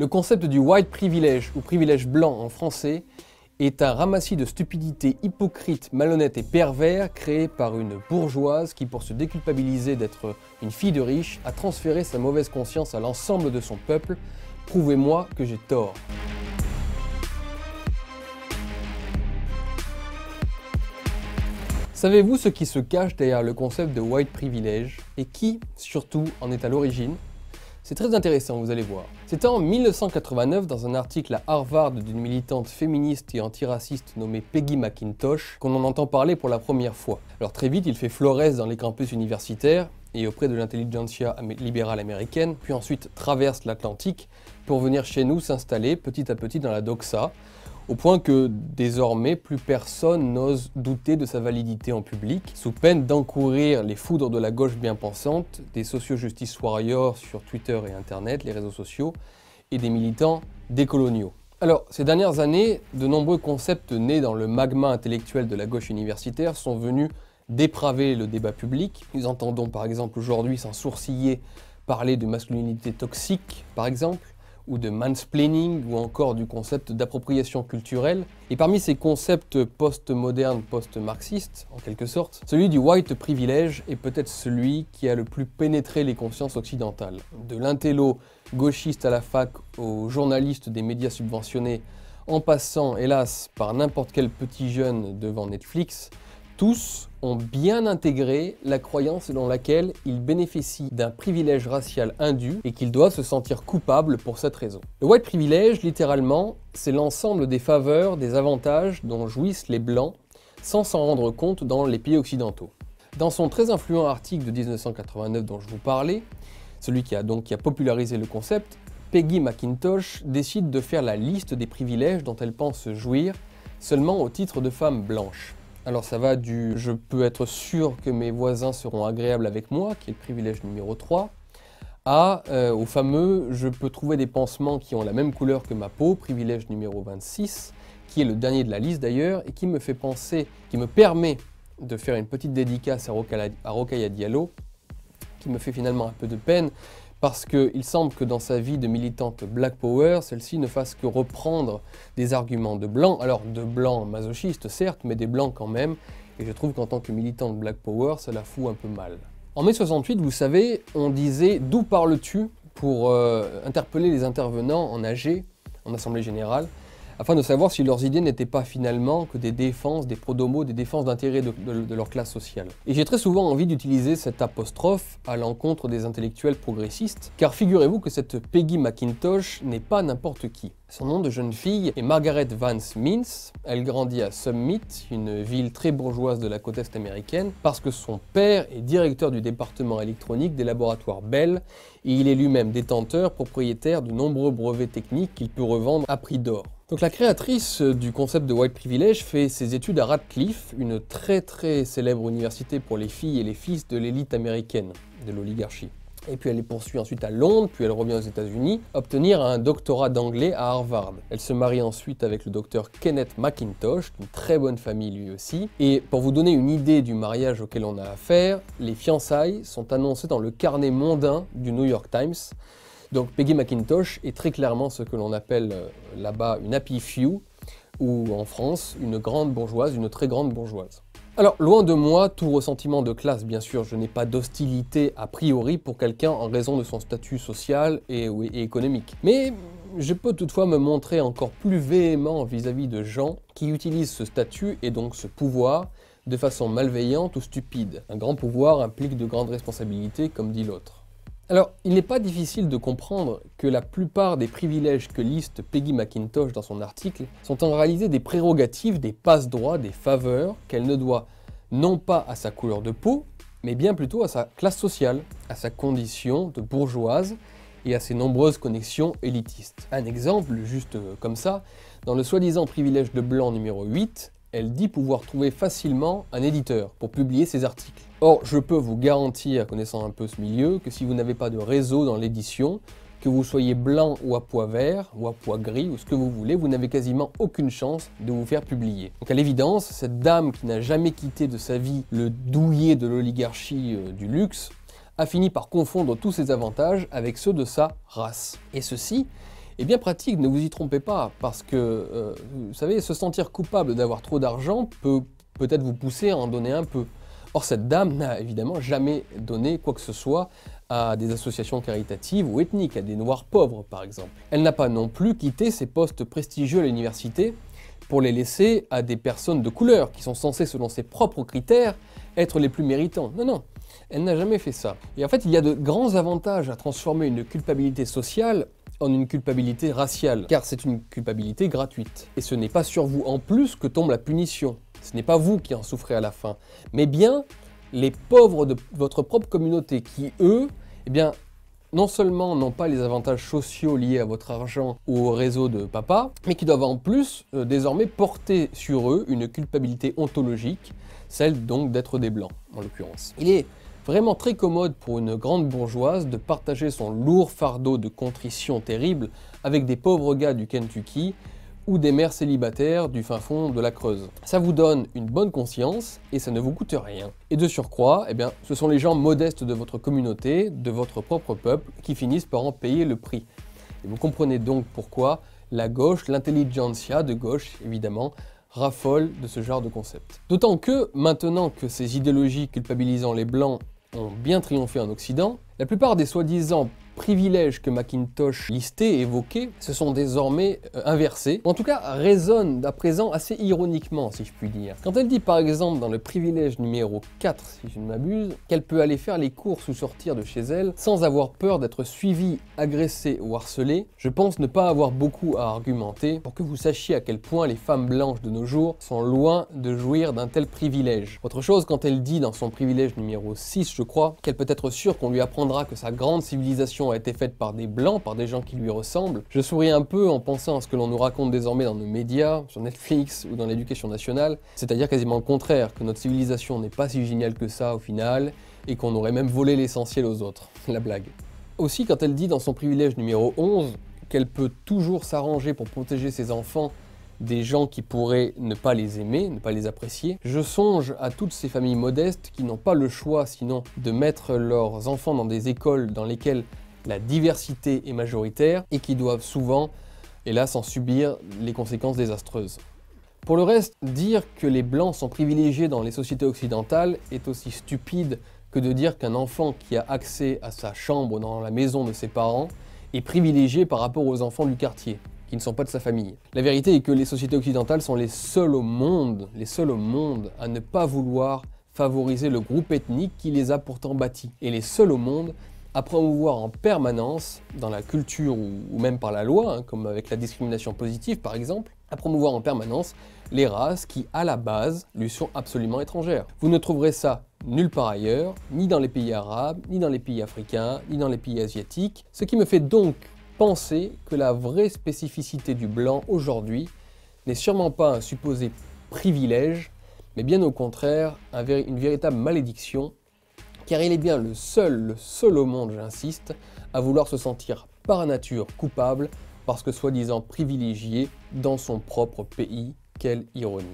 Le concept du white privilege ou privilège blanc en français est un ramassis de stupidité hypocrite, malhonnête et pervers créé par une bourgeoise qui, pour se déculpabiliser d'être une fille de riche, a transféré sa mauvaise conscience à l'ensemble de son peuple. Prouvez-moi que j'ai tort. Savez-vous ce qui se cache derrière le concept de white privilege et qui, surtout, en est à l'origine? C'est très intéressant, vous allez voir. C'était en 1989, dans un article à Harvard d'une militante féministe et antiraciste nommée Peggy McIntosh, qu'on en entend parler pour la première fois. Alors très vite, il fait florès dans les campus universitaires et auprès de l'intelligentsia libérale américaine, puis ensuite traverse l'Atlantique pour venir chez nous s'installer petit à petit dans la doxa, au point que désormais plus personne n'ose douter de sa validité en public, sous peine d'encourir les foudres de la gauche bien pensante, des socio-justice warriors sur Twitter et Internet, les réseaux sociaux, et des militants décoloniaux. Alors, ces dernières années, de nombreux concepts nés dans le magma intellectuel de la gauche universitaire sont venus dépraver le débat public. Nous entendons par exemple aujourd'hui sans sourciller parler de masculinité toxique, par exemple, ou de mansplaining ou encore du concept d'appropriation culturelle. Et parmi ces concepts post-modernes, post-marxistes, en quelque sorte, celui du white privilege est peut-être celui qui a le plus pénétré les consciences occidentales. De l'intello gauchiste à la fac aux journalistes des médias subventionnés, en passant, hélas, par n'importe quel petit jeune devant Netflix, tous ont bien intégré la croyance selon laquelle ils bénéficient d'un privilège racial indu et qu'ils doivent se sentir coupables pour cette raison. Le white privilege, littéralement, c'est l'ensemble des faveurs, des avantages dont jouissent les blancs sans s'en rendre compte dans les pays occidentaux. Dans son très influent article de 1989 dont je vous parlais, celui qui a donc qui a popularisé le concept, Peggy McIntosh décide de faire la liste des privilèges dont elle pense jouir seulement au titre de femme blanche. Alors ça va du je peux être sûr que mes voisins seront agréables avec moi, qui est le privilège numéro 3, à euh, au fameux je peux trouver des pansements qui ont la même couleur que ma peau, privilège numéro 26, qui est le dernier de la liste d'ailleurs, et qui me fait penser, qui me permet de faire une petite dédicace à Rokaya Diallo, qui me fait finalement un peu de peine, parce qu'il semble que dans sa vie de militante Black Power, celle-ci ne fasse que reprendre des arguments de blancs, alors de blancs masochistes certes, mais des blancs quand même, et je trouve qu'en tant que militante Black Power, ça la fout un peu mal. En mai 68, vous savez, on disait d'où parles-tu? pour euh, interpeller les intervenants en AG, en Assemblée Générale, afin de savoir si leurs idées n'étaient pas finalement que des défenses, des prodomos, des défenses d'intérêt de, leur classe sociale. Et j'ai très souvent envie d'utiliser cette apostrophe à l'encontre des intellectuels progressistes, car figurez-vous que cette Peggy McIntosh n'est pas n'importe qui. Son nom de jeune fille est Margaret Vance Mintz. Elle grandit à Summit, une ville très bourgeoise de la côte est américaine, parce que son père est directeur du département électronique des laboratoires Bell et il est lui-même détenteur, propriétaire de nombreux brevets techniques qu'il peut revendre à prix d'or. Donc la créatrice du concept de white privilege fait ses études à Radcliffe, une très très célèbre université pour les filles et les fils de l'élite américaine, de l'oligarchie. Et puis elle les poursuit ensuite à Londres, puis elle revient aux États-Unis, obtenir un doctorat d'anglais à Harvard. Elle se marie ensuite avec le docteur Kenneth McIntosh, d'une très bonne famille lui aussi. Et pour vous donner une idée du mariage auquel on a affaire, les fiançailles sont annoncées dans le carnet mondain du New York Times. Donc Peggy McIntosh est très clairement ce que l'on appelle euh, là-bas une happy few, ou en France, une grande bourgeoise, une très grande bourgeoise. Alors, loin de moi tout ressentiment de classe, bien sûr, je n'ai pas d'hostilité a priori pour quelqu'un en raison de son statut social et, économique. Mais je peux toutefois me montrer encore plus véhément vis-à-vis de gens qui utilisent ce statut et donc ce pouvoir de façon malveillante ou stupide. Un grand pouvoir implique de grandes responsabilités, comme dit l'autre. Alors, il n'est pas difficile de comprendre que la plupart des privilèges que liste Peggy McIntosh dans son article sont en réalité des prérogatives, des passe-droits, des faveurs qu'elle ne doit non pas à sa couleur de peau, mais bien plutôt à sa classe sociale, à sa condition de bourgeoise et à ses nombreuses connexions élitistes. Un exemple, juste comme ça, dans le soi-disant privilège de blanc numéro 8, elle dit pouvoir trouver facilement un éditeur pour publier ses articles. Or, je peux vous garantir, connaissant un peu ce milieu, que si vous n'avez pas de réseau dans l'édition, que vous soyez blanc ou à pois vert, ou à pois gris, ou ce que vous voulez, vous n'avez quasiment aucune chance de vous faire publier. Donc à l'évidence, cette dame qui n'a jamais quitté de sa vie le douillet de l'oligarchie euh, du luxe, a fini par confondre tous ses avantages avec ceux de sa race. Et ceci est bien pratique, ne vous y trompez pas, parce que, euh, vous savez, se sentir coupable d'avoir trop d'argent peut peut-être vous pousser à en donner un peu. Or, cette dame n'a évidemment jamais donné quoi que ce soit à des associations caritatives ou ethniques, à des Noirs pauvres par exemple. Elle n'a pas non plus quitté ses postes prestigieux à l'université pour les laisser à des personnes de couleur qui sont censées, selon ses propres critères, être les plus méritants. Non, non, elle n'a jamais fait ça. Et en fait, il y a de grands avantages à transformer une culpabilité sociale en une culpabilité raciale, car c'est une culpabilité gratuite. Et ce n'est pas sur vous en plus que tombe la punition. Ce n'est pas vous qui en souffrez à la fin, mais bien les pauvres de votre propre communauté qui, eux, eh bien, non seulement n'ont pas les avantages sociaux liés à votre argent ou au réseau de papa, mais qui doivent en plus euh, désormais porter sur eux une culpabilité ontologique, celle donc d'être des blancs en l'occurrence. Vraiment très commode pour une grande bourgeoise de partager son lourd fardeau de contrition terrible avec des pauvres gars du Kentucky ou des mères célibataires du fin fond de la Creuse. Ça vous donne une bonne conscience et ça ne vous coûte rien. Et de surcroît, eh bien, ce sont les gens modestes de votre communauté, de votre propre peuple, qui finissent par en payer le prix. Et vous comprenez donc pourquoi la gauche, l'intelligentsia de gauche évidemment, raffole de ce genre de concept. D'autant que, maintenant que ces idéologies culpabilisant les blancs ont bien triomphé en Occident, la plupart des soi-disant privilèges que Macintosh listait évoquait se sont désormais euh, inversés, en tout cas résonnent à présent assez ironiquement, si je puis dire. Quand elle dit par exemple dans le privilège numéro 4, si je ne m'abuse, qu'elle peut aller faire les courses ou sortir de chez elle sans avoir peur d'être suivie, agressée ou harcelée, je pense ne pas avoir beaucoup à argumenter pour que vous sachiez à quel point les femmes blanches de nos jours sont loin de jouir d'un tel privilège. Autre chose, quand elle dit dans son privilège numéro 6, je crois, qu'elle peut être sûre qu'on lui apprendra que sa grande civilisation a été faite par des blancs, par des gens qui lui ressemblent. Je souris un peu en pensant à ce que l'on nous raconte désormais dans nos médias, sur Netflix ou dans l'éducation nationale, c'est-à-dire quasiment le contraire, que notre civilisation n'est pas si géniale que ça au final, et qu'on aurait même volé l'essentiel aux autres. La blague. Aussi, quand elle dit dans son privilège numéro 11 qu'elle peut toujours s'arranger pour protéger ses enfants des gens qui pourraient ne pas les aimer, ne pas les apprécier. Je songe à toutes ces familles modestes qui n'ont pas le choix sinon de mettre leurs enfants dans des écoles dans lesquelles la diversité est majoritaire et qui doivent souvent, hélas, en subir les conséquences désastreuses. Pour le reste, dire que les blancs sont privilégiés dans les sociétés occidentales est aussi stupide que de dire qu'un enfant qui a accès à sa chambre dans la maison de ses parents est privilégié par rapport aux enfants du quartier, qui ne sont pas de sa famille. La vérité est que les sociétés occidentales sont les seules au monde, les seules au monde à ne pas vouloir favoriser le groupe ethnique qui les a pourtant bâtis, et les seules au monde à promouvoir en permanence, dans la culture ou, même par la loi, hein, comme avec la discrimination positive par exemple, à promouvoir en permanence les races qui, à la base, lui sont absolument étrangères. Vous ne trouverez ça nulle part ailleurs, ni dans les pays arabes, ni dans les pays africains, ni dans les pays asiatiques, ce qui me fait donc penser que la vraie spécificité du blanc aujourd'hui n'est sûrement pas un supposé privilège, mais bien au contraire une véritable malédiction car il est bien le seul, le seul au monde, j'insiste, à vouloir se sentir par nature coupable parce que soi-disant privilégié dans son propre pays. Quelle ironie.